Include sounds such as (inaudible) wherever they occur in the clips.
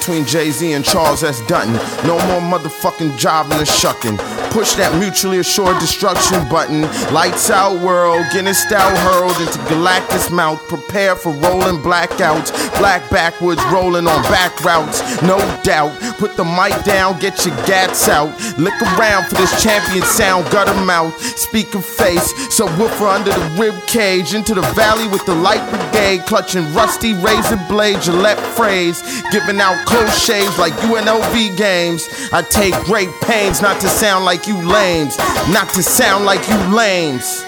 between Jay Z and Charles S. Dutton. No more motherfucking or shucking. Push that mutually assured destruction button. Lights out world, Guinness style hurled into Galactus mouth. Prepare for rolling blackouts. Black backwoods rolling on back routes. No doubt. Put the mic down, get your gats out. Look around for this champion sound. Gutter mouth, speaker face. So woofer under the rib cage. Into the valley with the light brigade. Clutching rusty razor blade, Gillette phrase. Giving out shaves like UNLV games. I take great pains not to sound like you lames. Not to sound like you lames.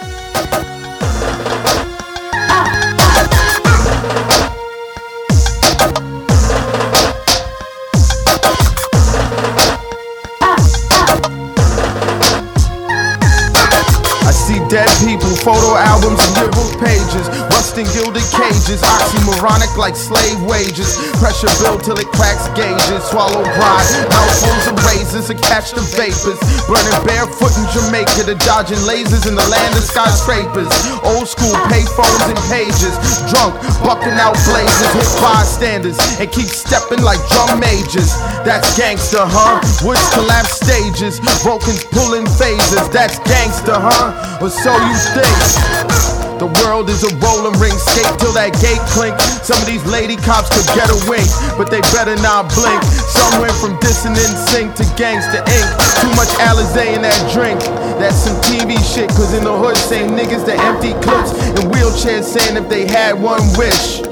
I see dead people, photo albums, and lyrical pages, rusting gilded cages, oxymoronic like slave wages. Pressure built till it cracks gauges, swallow pride, mouthfuls of razors to catch the vapors. Burning barefoot in Jamaica, to dodging lasers in the land of skyscrapers. Old school payphones and pages, drunk, bucking out blazers, hit bystanders, and keep stepping like drum majors. That's gangster, huh? Woods collapse stages, brokens pulling phases. That's gangster, huh? Or so you think. The world is a rolling ring, skate till that gate clink. Some of these lady cops could get a wink, but they better not blink. Some went from dissonant sync to gangster ink. Too much Alizé in that drink. That's some TV shit, cause in the hood, same niggas that empty clips and wheelchairs saying if they had one wish.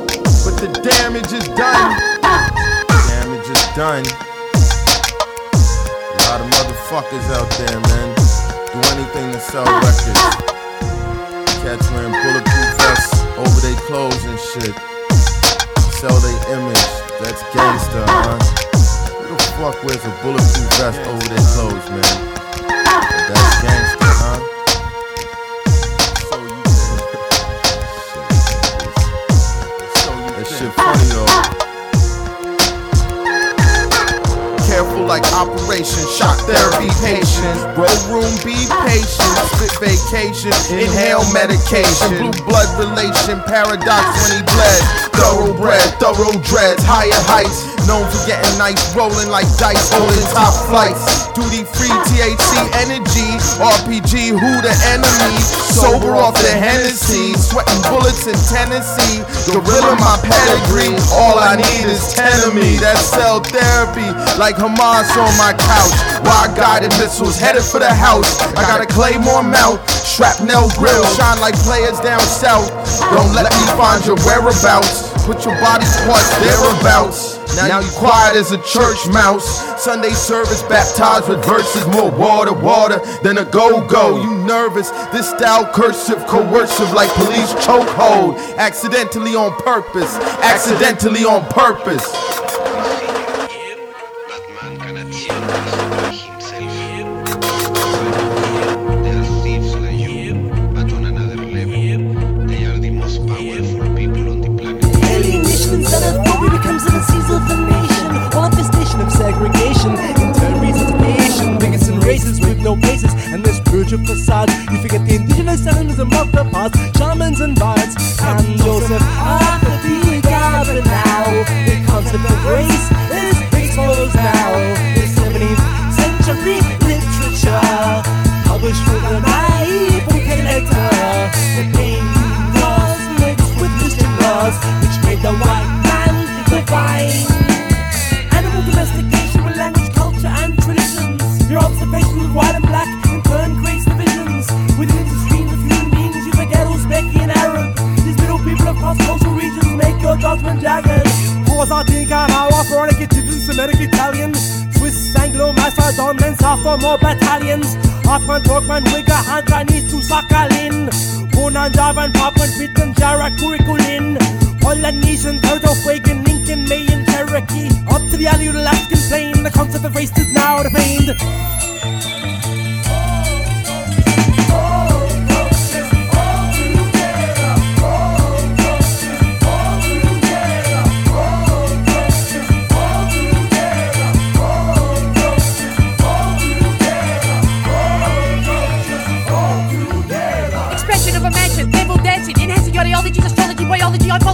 But the damage is done. Damage is done. A lot of motherfuckers out there, man. Do anything to sell records. Cats wearing bulletproof vests over their clothes and shit. Sell their image. That's gangster, huh? Who the fuck wears a bulletproof vest over their clothes, man? Like operation, shock therapy patient. Roll room, be patient. Spit vacation, inhale medication. Blue blood relation, paradox when he bled. Thoroughbred, thorough dreads, higher heights. Known for getting nice, rolling like dice, holding top flights. Duty free, THC energy. RPG, who the enemy? Sober off the Hennessy. Sweating bullets in Tennessee. Gorilla my pedigree. All I need is 10 of me. That's cell therapy. Like Hamas on my couch. Wide guided missiles headed for the house. I got a claymore mouth, Shrapnel grill. Shine like players down south. Don't let me find your whereabouts. Put your body parts thereabouts. Now you quiet as a church mouse. Sunday service baptized with verses, more water, water than a go-go. You nervous? This style cursive, coercive like police chokehold. Accidentally on purpose. Accidentally on purpose. And facade. You forget the indigenous animism of the past, shamans and bards, and Joseph apathy gather now. The concept of race is exposed now. The 17th century literature, published with a naive collector. The pain was mixed with Christian laws, which made the white man divine. Make your judgment jagged. Provence, Carao, Veronica, Tiffin, Semitic, Italian. Swiss, Anglo, Macedon, and sophomore battalions. Afghan, Turkmen, Uyghur, Han, Chinese to Sakhalin. Hunan, Javan, Papuan, Pitan, Jara, Kurikulin. Polynesian, Turtle, Fuegan, Lincoln, Mayan, Cherokee. Up to the Aleut Alaskan plain, the concept of race is now defamed.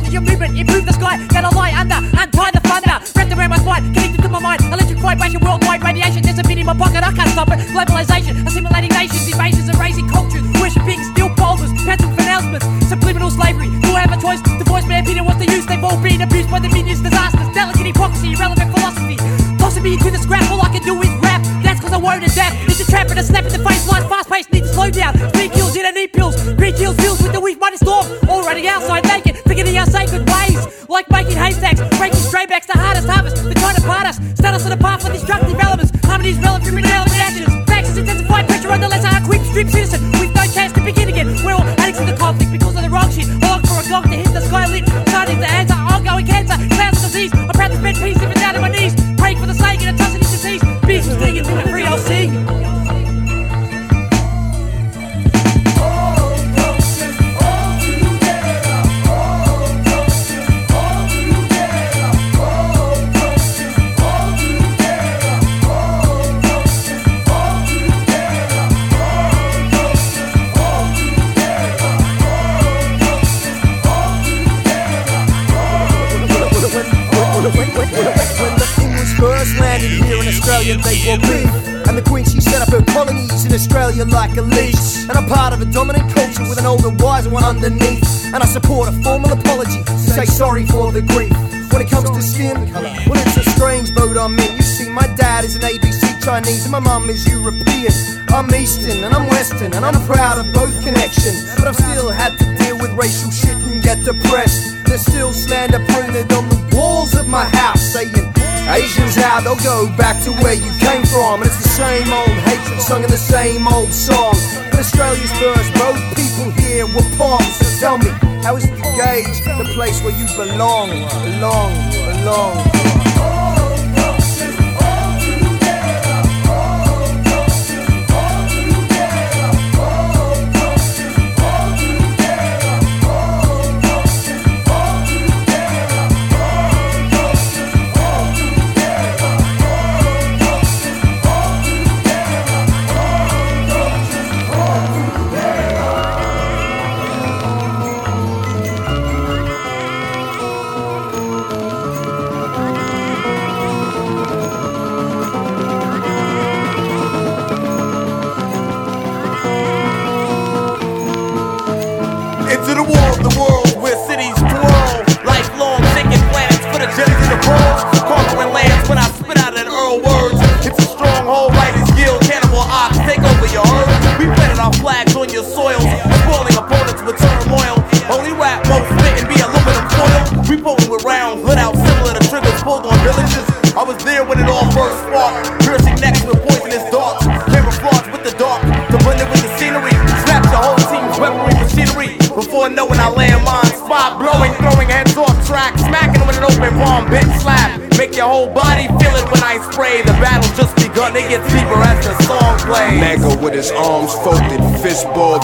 Biology, ideology, movement, improve the sky that I lie under, untie the thunder, wrapped around my spine, connected to my mind, electric vibration, worldwide radiation, there's a bit in my pocket, I can't stop it, globalization, assimilating nations, invasions, erasing cultures, worshipping steel boulders, pencil pronouncements, subliminal slavery, do I have a choice. To voice my opinion, what's the use, they've all been abused by the minions, disasters, delicate hypocrisy, irrelevant philosophy, tossing me into the scrap, all I can do is rap, that's cause I won't adapt, it's a trap and a slap in the face, life fast paced, need to slow down, speed kills, don't need pills, green kills, pills with the weak money storm, all running outside naked, forgetting our sacred ways, like making haystacks, breaking straybacks, the hardest harvest, they're trying to part us, start us on a path for destructive elements, harmonies relevant, irrelevant actions, factions intensify pressure on the less hard, quick strip citizen, with no chance to begin again, we're all addicts to the conflict because of the wrong shit, I long for a gong to hit the sky lit, starting to answer, And the Queen, she set up her colonies in Australia like a leash. And I'm part of a dominant culture with an older, wiser one underneath. And I support a formal apology to say sorry for the grief. When it comes to skin, colour, well, it's a strange boat I'm in. You see, my dad is an ABC Chinese and my mum is European. I'm Eastern and I'm Western and I'm proud of both connections. But I've still had to deal with racial shit and get depressed. There's still slander printed on the walls of my house saying Asians out, they'll go back to where you came from. And it's the same old hatred sung in the same old song. But Australia's first, both people here were palms. So tell me, how is it you gauge the place where you belong, belong, belong?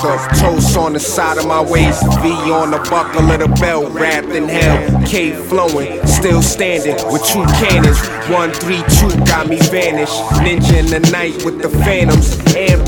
Fist balled on the side of my waist, V on the buckle of the belt, wrapped in hell, K flowing, still standing with two cannons. One, three, two, got me vanished. Ninja in the night with the phantoms, amped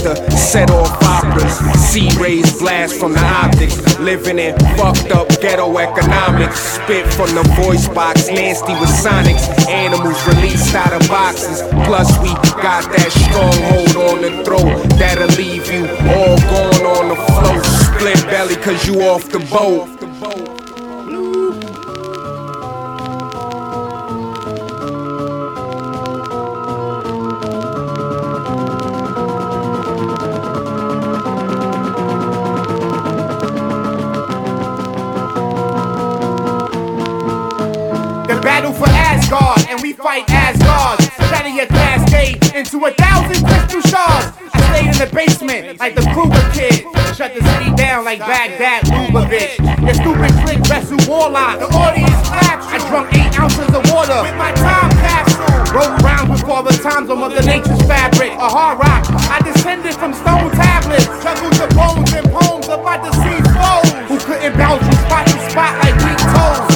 set off operas, C rays blast from the optics, living in fucked up ghetto economics. Spit from the voice box, nasty with sonics, animals released out of boxes. Plus, we got that stronghold on the throat that'll leave you all gone on the float. Split belly, cause you off the boat. And we fight as Asgard. Shatter your cascade into a thousand crystal shards. I stayed in the basement like the Kruger kid. Shut the city down like Baghdad Lubavitch. Your stupid click vessel warlock. The audience claps. I drunk eight ounces of water with my time capsule. Wrote rhymes with all the times on Mother Nature's fabric. A hard rock. I descended from stone tablets. Juggled the bones and poems of my deceased foes. Who couldn't bounce from spot to spot like weak toes.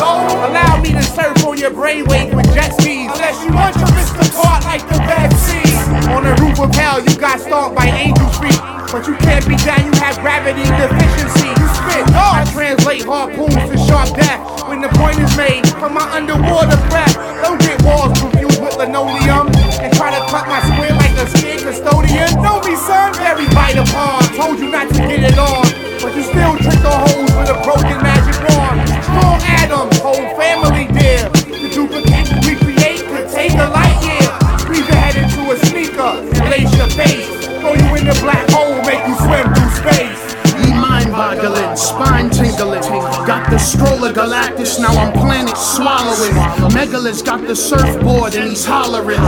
Surf on your brainwave with jet skis. Unless you want your wrist apart like the Red Sea. On the roof of hell, you got stomped by angel feet. But you can't be down, you have gravity deficiency. You spit, oh. I translate harpoons to sharp death. When the point is made from my underwater breath, don't get walls confused with linoleum and try to cut my square like a scared custodian. Know me, son, very bite upon. Told you not to get it on, but you still trick the hoes with a broken magic wand. Strong Adam, whole family Megalus got the surfboard and he's hollering.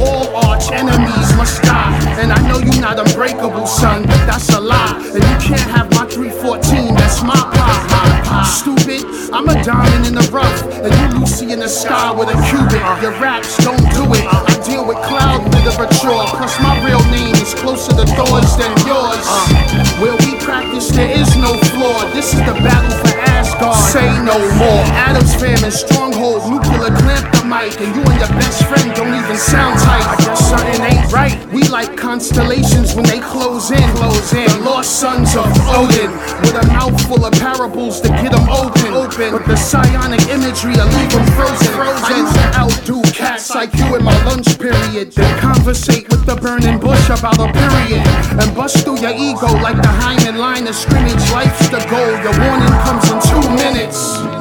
All arch enemies must die. And I know you're not unbreakable, son, but that's a lie. And you can't have my 314, that's my pop. Stupid, I'm a diamond in the rough. And you Lucy in the sky with a cubit. Your raps don't do it. I deal with cloud literature. Plus my real name is closer to Thor's than yours. Where we practice, there is no flaw. This is the battle for Say no more. Adam's famine, stronghold, nuclear clamp mic, and you and your best friend don't even sound tight. I guess something ain't right. We like constellations when they close in. Close in. The lost sons of Odin, with a mouthful of parables to get them open. Open. But the psionic imagery will leave them frozen. Frozen. I used to outdo cats like you in my lunch period. Then conversate with the burning bush about a period. And bust through your ego like the Hyman line of scrimmage. Life's the goal. Your warning comes in two minutes.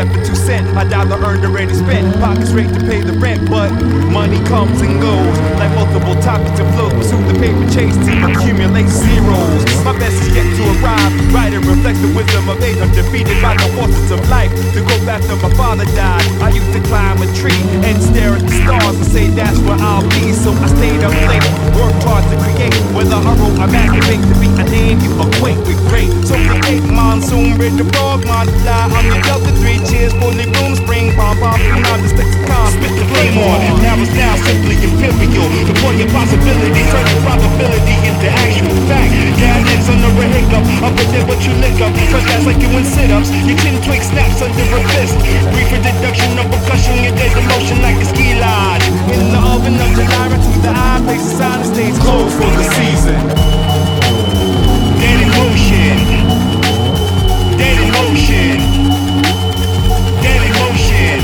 Debt for two cent. I dollar earned already spent. Pockets straight to pay the rent, but money comes and goes. Like multiple topics to float. Pursue the paper chase to accumulate zeros. My best is yet to arrive. Right and reflect the wisdom of age. I'm defeated by the forces of life. To go back to my father died. I used to climb a tree and stare at the stars and say that's where I'll be. So I stayed up late, worked hard to create. A hurl, I masturbate to be a name you acquaint with great. So create monsoon, bridge the frog, multiply. I'm the delta three cheers, fully boom, spring, bomb, bomb, and I'm the lexicon. Spit the flame on, now it's now simply imperial. Deploy your possibility, turn your probability into actual fact. Gas X under a hiccup, up and it, what you lick up. Cause that's like you in sit-ups, your chin twig snaps under a fist. Brief introduction of percussion, you dead the motion like a ski lodge. In the oven of July, right to the eye, place the the stage closed for the season. Motion. In motion.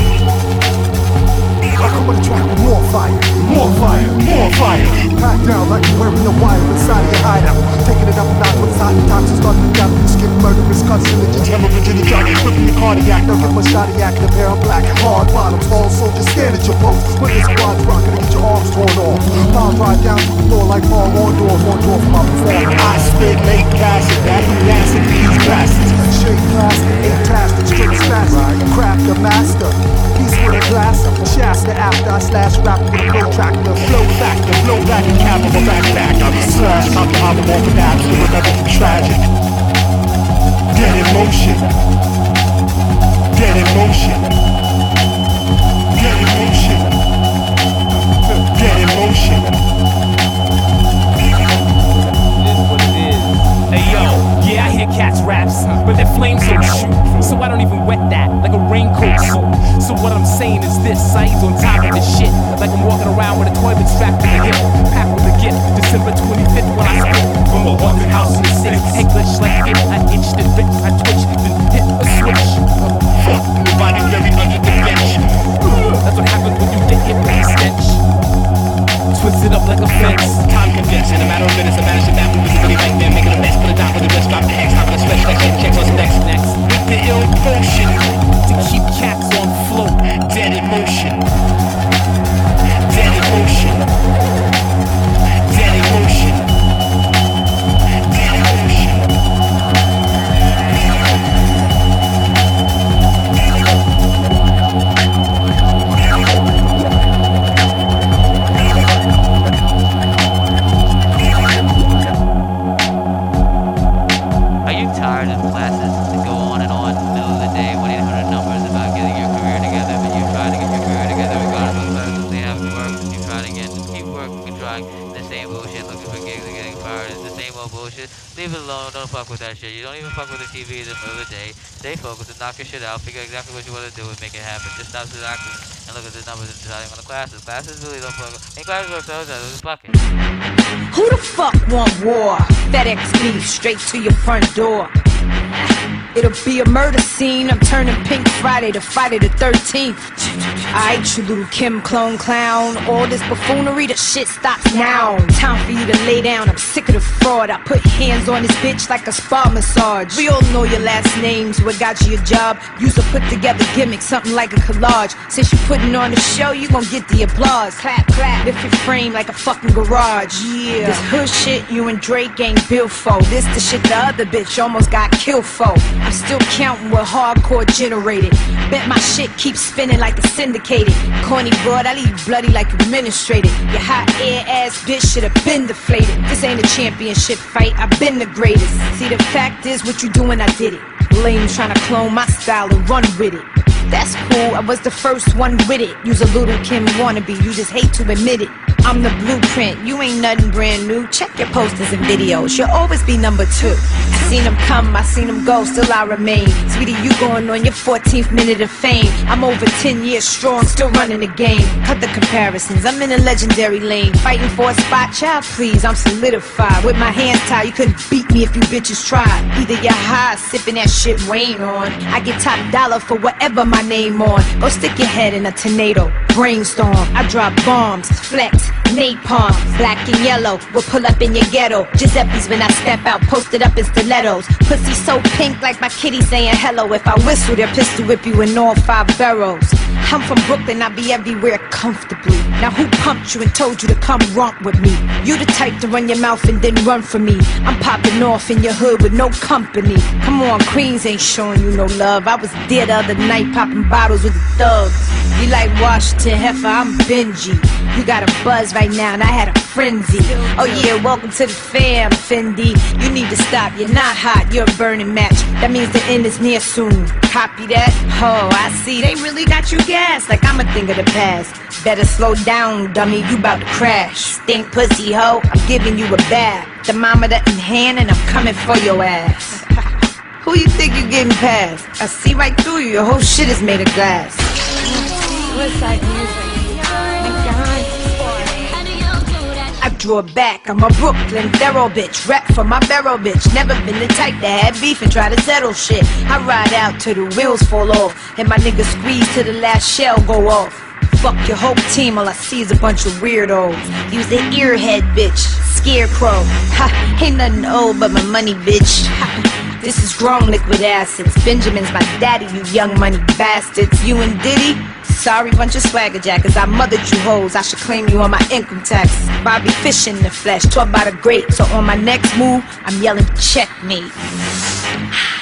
I come on the track with more fire, More fire, more fire. Packed down like you're wearing a wire inside of your hideout. Taking it up a notch with hot toxins, start to gather the skin, murderous carcinogens, hemorrhaging the drug, flipping your cardiac. Now get shotty act, the pair of black, hard bottoms, all soldiers stand at your post. When this squad's rocking, to get your arms torn off. Pound right down to the floor like Paul Orndorff, Orndorff my. I spit late acid, that acid these bastards. Straight plastic, ain't plastic, straight spastic. Craft the master, piece with a glass of Shasta after I slash rap with a protractor. Flow factor, flow back and cap of a backpack. I'm a slash, I'm the album off an to remember from tragic. Dead in motion. Dead in motion. This, on top of this shit. Like I'm walking around with a toy toilet strapped to the hip, make it happen. Just stop selecting and look at the numbers and deciding on the classes. Classes really don't fuck. Ain't classes work those are just fucking. Who the fuck want war? FedEx beef straight to your front door. It'll be a murder scene. I'm turning Pink Friday to Friday the 13th. Alright, you little Kim clone clown. All this buffoonery, the shit stops now. Time for you to lay down. I'm sick of the fraud. I put hands on this bitch like a spa massage. We all know your last names. What got you a job? Use a put together gimmick, something like a collage. Since you're putting on the show, you gon' get the applause. Clap, clap. Lift your frame like a fucking garage. Yeah. This hood shit you and Drake ain't built for. This the shit the other bitch almost got killed for. I'm still counting what hardcore generated. Bet my shit keeps spinning like it's syndicated. Corny broad, I leave bloody like you administrated. Your hot air ass bitch should have been deflated. This ain't a championship fight, I've been the greatest. See, the fact is, what you doing, I did it. Lame trying to clone my style and run with it. That's cool, I was the first one with it. Use a little Kim wannabe, you just hate to admit it. I'm the blueprint, you ain't nothing brand new. Check your posters and videos, you'll always be number two. I seen them come, I seen them go, still I remain. Sweetie, you going on your 14th minute of fame. I'm over 10 years strong, still running the game. Cut the comparisons, I'm in a legendary lane. Fighting for a spot, child, please, I'm solidified. With my hands tied, you couldn't beat me if you bitches tried. Either you're high, sipping that shit Wayne on. I get top dollar for whatever my name on. Go stick your head in a tornado, brainstorm. I drop bombs, flex, napalm, black and yellow. We'll pull up in your ghetto. Giuseppe's when I step out, posted up in stilettos. Pussy so pink like my kitty saying hello. If I whistle, they'll pistol whip you in all five barrels. I'm from Brooklyn, I be everywhere comfortably. Now who pumped you and told you to come romp with me? You the type to run your mouth and then run from me. I'm popping off in your hood with no company. Come on, Queens ain't showing you no love. I was there the other night popping bottles with the thugs. You like Washington Heifer, I'm Benji. You got a buzz right now and I had a frenzy. Oh yeah, welcome to the fam, Fendi. You need to stop, you're not hot, you're a burning match. That means the end is near soon. Copy that? Oh, I see, they really got you gassed like I'm a thing of the past. Better slow down, dummy, you about to crash. Stink pussy hoe, I'm giving you a bath. Thermometer in hand and I'm coming for your ass. (laughs) Who you think you're getting past? I see right through you, your whole shit is made of glass. Westside music. Draw back, I'm a Brooklyn thorough bitch. Rap for my barrel bitch. Never been the type to have beef and try to settle shit. I ride out till the wheels fall off, and my niggas squeeze till the last shell go off. Fuck your whole team, all I see is a bunch of weirdos. Use the earhead, bitch. Scarecrow. Ha, ain't nothing old but my money, bitch. Ha, this is grown liquid assets. Benjamin's my daddy, you young money bastards. You and Diddy? Sorry, bunch of swagger jackers. I mothered you hoes. I should claim you on my income tax. Bobby Fischer in the flesh, taught by the great. So on my next move, I'm yelling checkmate.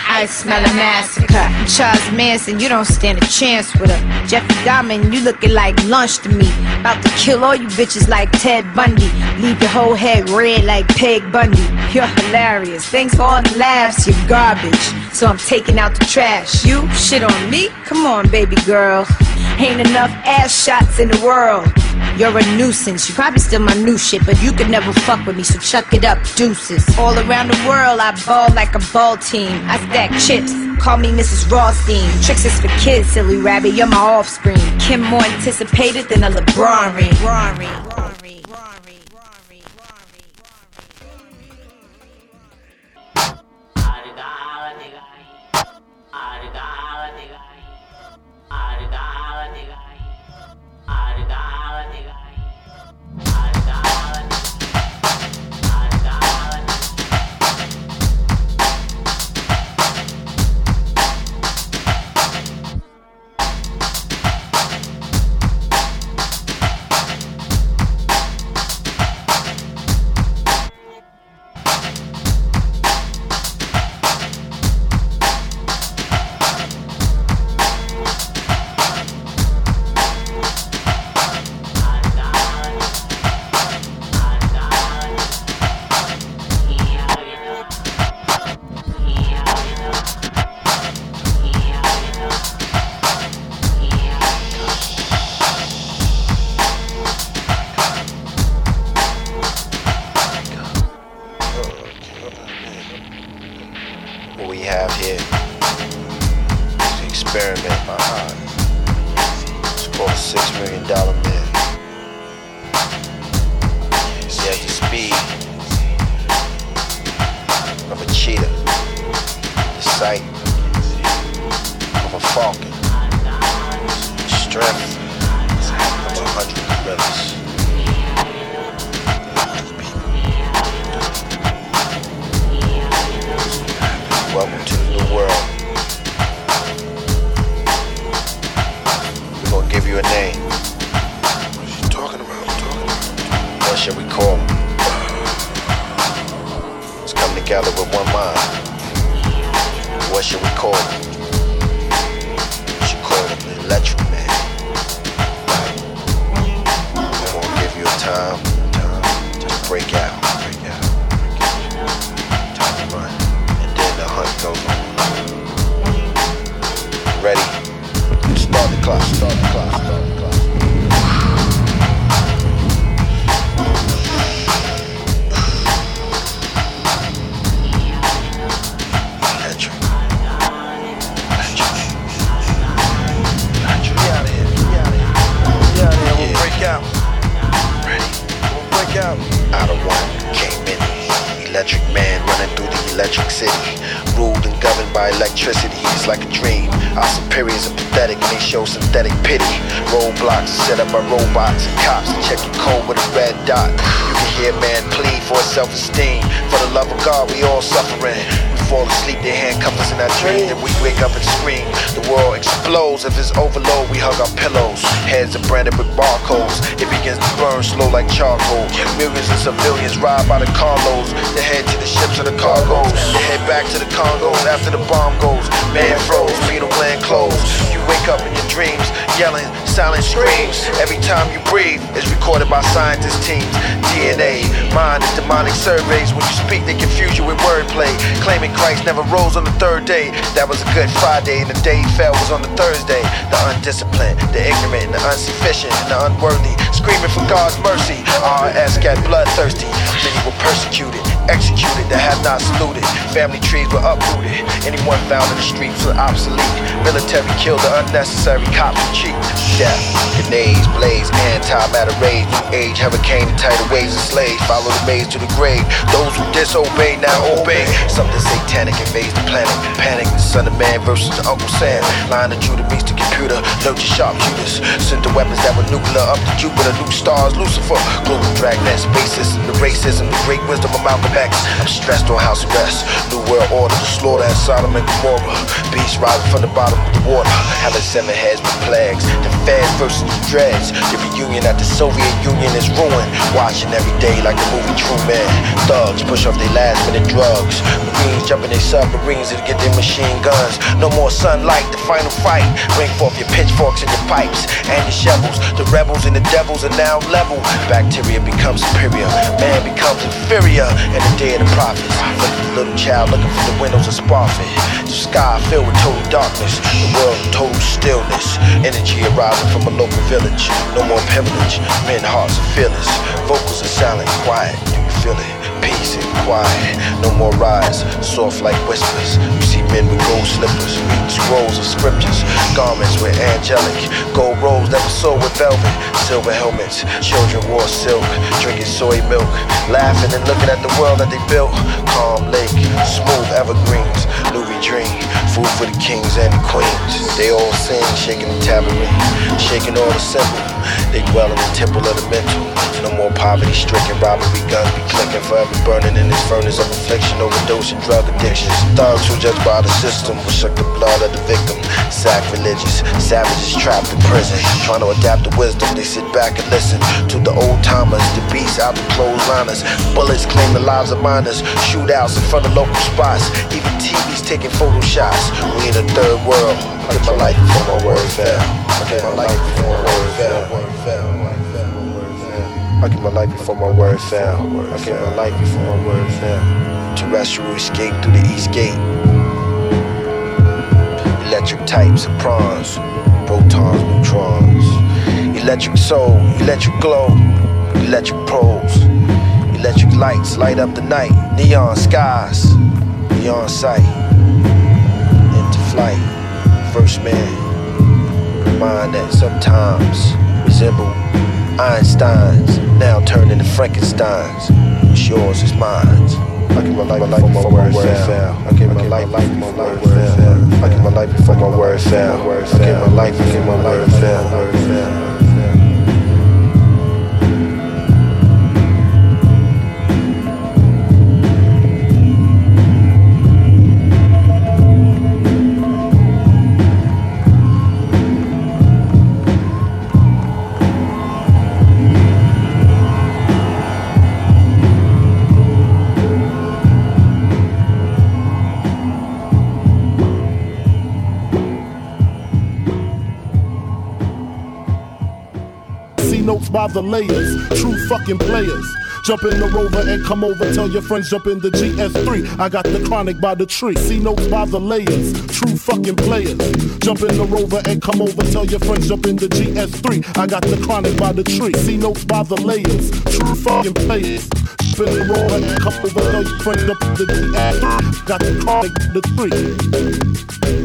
I smell a massacre. Charles Manson, you don't stand a chance with her. Jeffrey Dahmer, you looking like lunch to me. About to kill all you bitches like Ted Bundy. Leave your whole head red like Peg Bundy. You're hilarious. Thanks for all the laughs, you're garbage. So I'm taking out the trash. You shit on me? Come on, baby girl. Ain't enough ass shots in the world. You're a nuisance. You probably still my new shit, but you could never fuck with me, so chuck it up, deuces. All around the world, I ball like a ball team. I stack chips. Call me Mrs. Rothstein. Tricks is for kids, silly rabbit. You're my offspring. Kim more anticipated than a LeBron ring. City. Ruled and governed by electricity. It's like a dream. Our superiors are pathetic they show synthetic pity. Roadblocks set up by robots and cops to check your code with a red dot. You can hear man plead for self-esteem. For the love of God, we all suffering. Fall asleep, they handcuff us in our dreams, and we wake up and scream. The world explodes. If it's overload, we hug our pillows. Heads are branded with barcodes. It begins to burn slow like charcoal. Millions of civilians ride by the carloads. They head to the ships and the cargoes. They head back to the Congos after the bomb goes. Man froze, beetle gland closed. You wake up in your dreams, yelling silent screams. Every time you breathe, is recorded by scientist teams. DNA, mind and demonic surveys. When you speak, they confuse you with wordplay. Claiming Christ never rose on the third day. That was a good Friday, and the day he fell was on the Thursday. The undisciplined, the ignorant, and the insufficient, and the unworthy. Screaming for God's mercy. RS got bloodthirsty. Many were persecuted, executed, that have not saluted. Family trees were uprooted. Anyone found in the streets was obsolete. Military killed the unnecessary cops were cheap. Death, grenades, blaze, anti-matter rage. New age, hurricane, tidal waves enslaved. Follow the maze to the grave. Those who disobey now obey. Something satanic invades the planet. Panic, the son of man versus the Uncle Sam. Line of Judah meets the computer. Lurching sharpshooters. Sent the weapons that were nuclear up to Jupiter. New stars, Lucifer. Global dragnet, spacism, the racism, the great wisdom of Malcolm X. I'm stressed on house arrest. New world order, slaughter at Sodom and Gomorrah. Beasts rising from the bottom of the water. Having seven heads with plagues. The feds versus the dreads. The reunion at the Soviet Union is ruined. Watching every day like the movie True Truman. Thugs push off their last minute drugs. Marines jumping their submarines to get their machine guns. No more sunlight, the final fight. Bring forth your pitchforks and your pipes and your shovels. The rebels and the devils are now level. Bacteria becomes superior. Man becomes inferior. And of the prophets. Look at the little child looking for the windows of Sparfit. The sky filled with total darkness. The world total stillness. Energy arriving from a local village. No more privilege. Men hearts are fearless. Vocals are silent, quiet. Do you feel it? Peace and quiet. No more rise, soft like whispers. You see men with gold slippers, scrolls of scriptures. Garments were angelic. Gold robes that were sewed with velvet. Silver helmets. Children wore silk, drinking soy milk. Laughing and looking at the world that they built. Calm lake, smooth evergreens. Louis dream, food for the kings and the queens. They all sing, shaking the tambourine, shaking all the symbol. They dwell in the temple of the mental. No more poverty stricken, robbery guns be clicking, forever burning in this furnace of affliction, overdose and drug addictions. Thugs who judged by the system will suck the blood of the victim. Sacrilegious, savages trapped in prison, trying to adapt to wisdom. They sit back and listen to the old timers, the beasts out the clothesliners. Bullets claim the lives of minors, shootouts in front of local spots, even TVs taking photo shots. We in a third world. I give my life before my word fell. I give my life before my word fell. I give my life before my word fell. I give my life before my word fell. Terrestrial escape through the east gate. Electric types of prawns, protons, neutrons. Electric soul, electric glow, electric pros. Electric lights light up the night, neon skies, neon sight. Into flight, first man. Mind that sometimes resemble Einstein's, now turned into Frankenstein's. It's yours it's mine. I give my life, my life before my word fell. I give my life, life before my word fell. I give my life before my word fell. I give my life, I give my word fell. By the layers, true fucking players. Jump in the rover and come over. Tell your friends jump in the GS3. I got the chronic by the tree. See notes by the layers, true fucking players. Jump in the rover and come over. Tell your friends jump in the GS3. I got the chronic by the tree. See notes by the layers, true fucking players. Jump in the rover and come over. Tell your friends jump in the GS3. Got the chronic by the tree.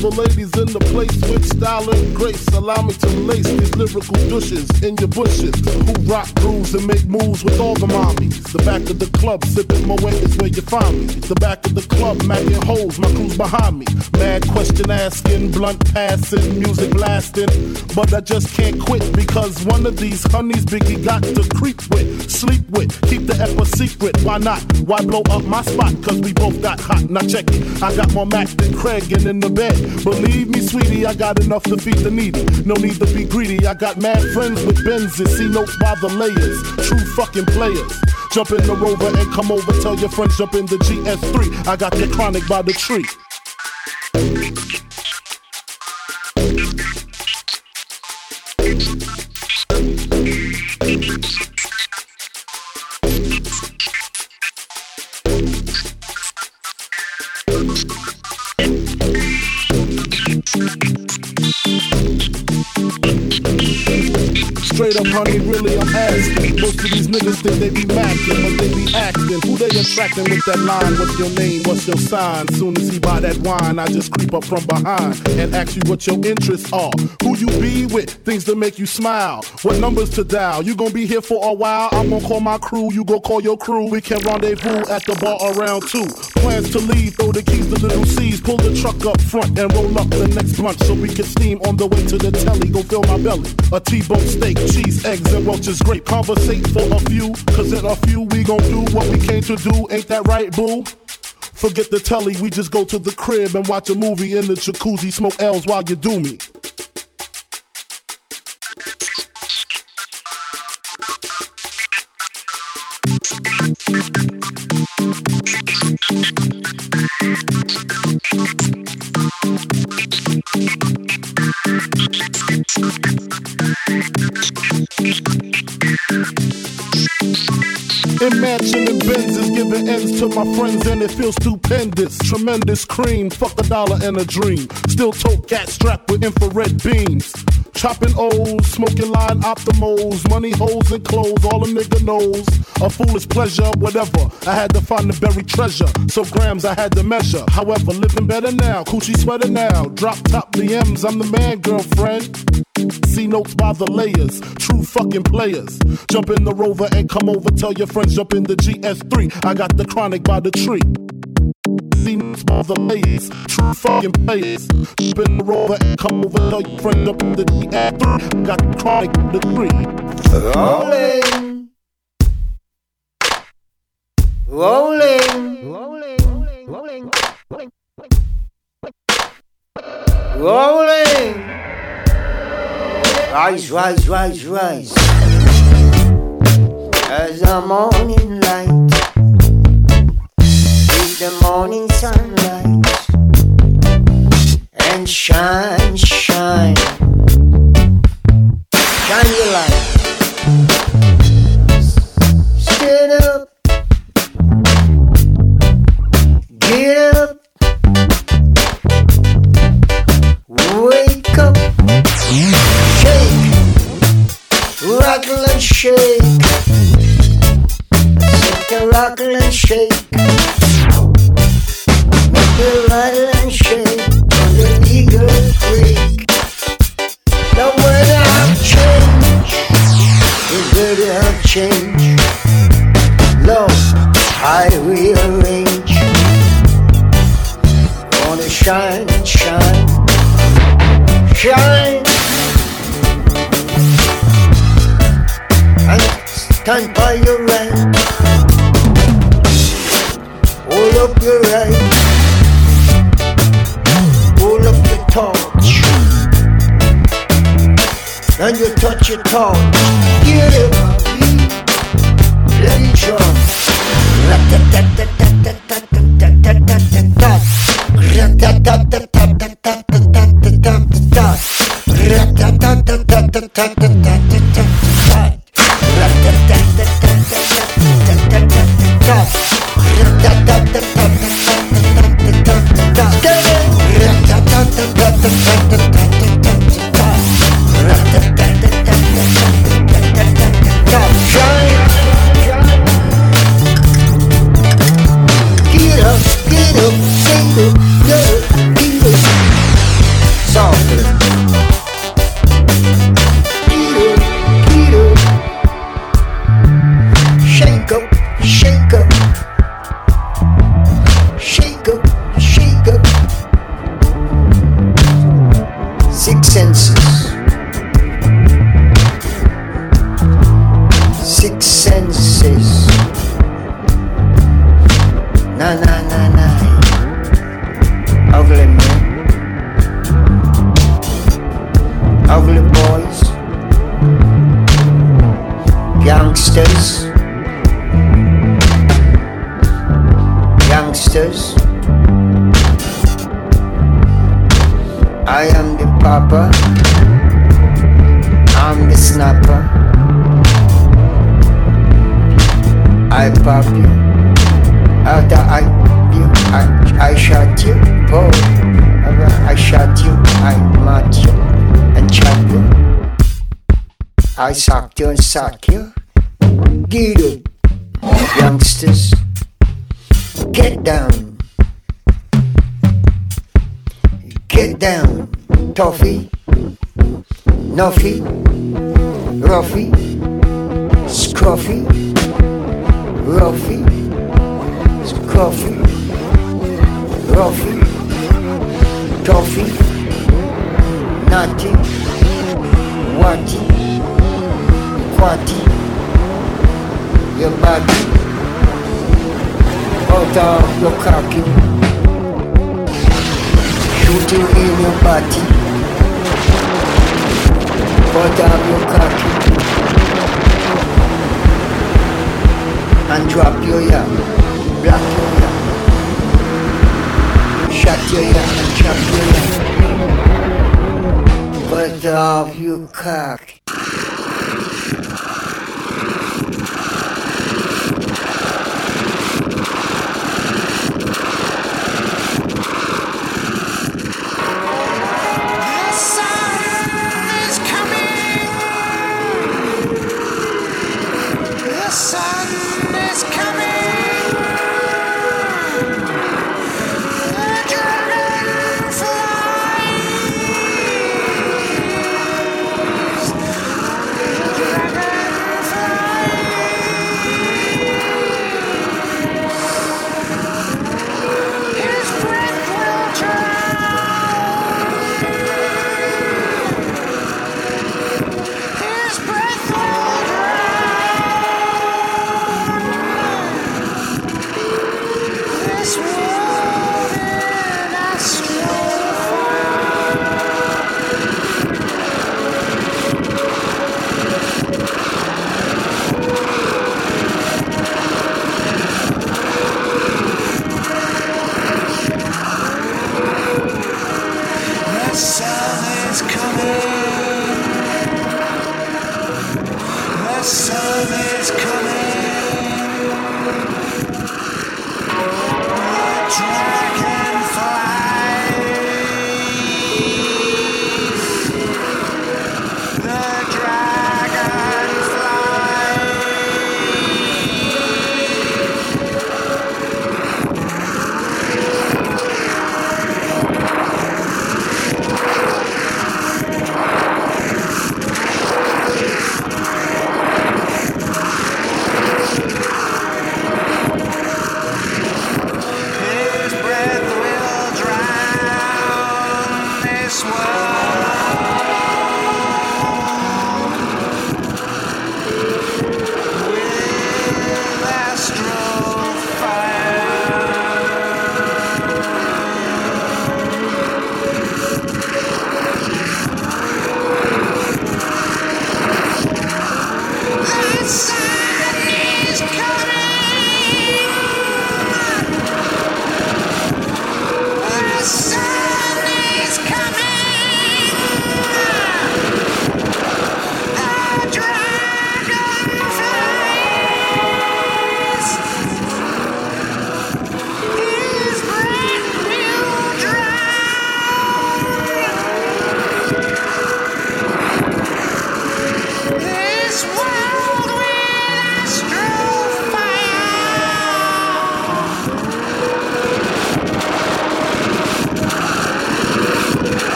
The ladies in the place with style and grace, allow me to lace these lyrical douches in your bushes. Who rock grooves and make moves with all the mommies. The back of the club, sipping my way is where you find me. The back of the club, macking holes, my crew's behind me. Mad question asking, blunt passing, music blasting. But I just can't quit because one of these honeys Biggie got to creep with, sleep with, keep the ep secret. Why not? Why blow up my spot? Cause we both got hot. Now check it. I got more Mac than Craig and in the bed. Believe me, sweetie, I got enough to feed the needy. No need to be greedy. I got mad friends with Benzes. See notes by the layers. True fucking players. Jump in the rover and come over. Tell your friends jump in the GS3. I got the chronic by the tree. Thank you. Straight up, honey, really, I'm asking. Most of these niggas think they be macking, but they be acting. Who they attracting with that line? What's your name? What's your sign? Soon as he buy that wine, I just creep up from behind and ask you what your interests are. Who you be with? Things that make you smile. What numbers to dial? You gonna be here for a while? I'm gonna call my crew. You go call your crew. We can rendezvous at the bar around two. Plans to leave, throw the keys to little Cease. Pull the truck up front and roll up the next blunt so we can steam on the way to the telly. Go fill my belly. A T-bone steak, cheese, eggs, and roaches. Great conversate for a few. Cause in a few we gon' do what we came to do. Ain't that right, boo? Forget the telly, we just go to the crib and watch a movie in the jacuzzi, smoke L's while you do me. Imagine Benz is giving ends to my friends and it feels stupendous. Tremendous cream, fuck a dollar and a dream. Still tote cat strapped with infrared beams. Chopping O's, smoking line optimals, money holes and clothes, all a nigga knows. A foolish pleasure, whatever. I had to find the buried treasure, so grams I had to measure. However, living better now, coochie sweater now. Drop top DMs, I'm the man, girlfriend. See notes by the layers, true fucking players. Jump in the rover and come over, tell your friends jump in the GS3. I got the chronic by the tree. The layers, true fucking players. Jump in the come over, tell your friends jump in the GS3. I got the chronic the tree. Rolling. Rolling. Rolling. Rolling. Rolling. Rise, rise, rise, rise. As the morning light, the morning sunlight, and shine, shine, shine your light. Stand up, get up, wake up, shake, rattle and shake. rockle and shake. You rattle and the eagle creek. The weather have changed. The weather have changed. Love, I rearrange. Wanna shine shine. Shine. And stand by your you touch your torch. I am the papa. I'm the snapper. I pop you. After I you, I, I shot you, oh, I shot you, I mark you, and chop you. I socked you and sock you. Get up, youngsters. Get down. Get down, toffee, nuffy, ruffy, scruffy, ruffy, scruffy, ruffy, toffee, natty, watty, quatty, your body, out of your cocky, shooting in your body, out of your cocky, and drop your yam, block your yam, shut your yam and chop your yam, out of your cock.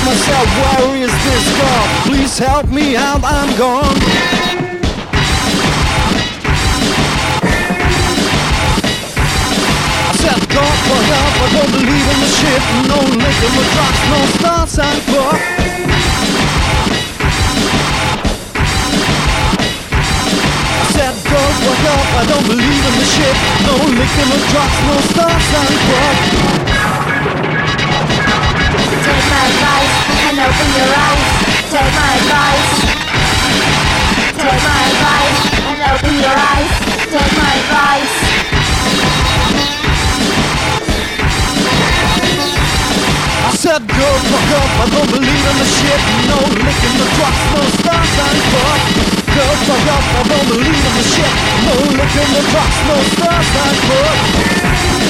ask myself, where is this girl? Please help me out, I'm gone. God for help, I don't believe in the shit No liquor, no drugs, no stars and fuck I said God for help, I don't believe in the shit No liquor, no drugs, no stars and fuck advice and open your eyes. Take my advice. Take my advice and open your eyes. Take my advice. I said, girl, fuck up, I don't believe in the shit No licking the drugs, no stars and fuck Girl, fuck up, I don't believe in the shit No licking the drugs, no stars and fuck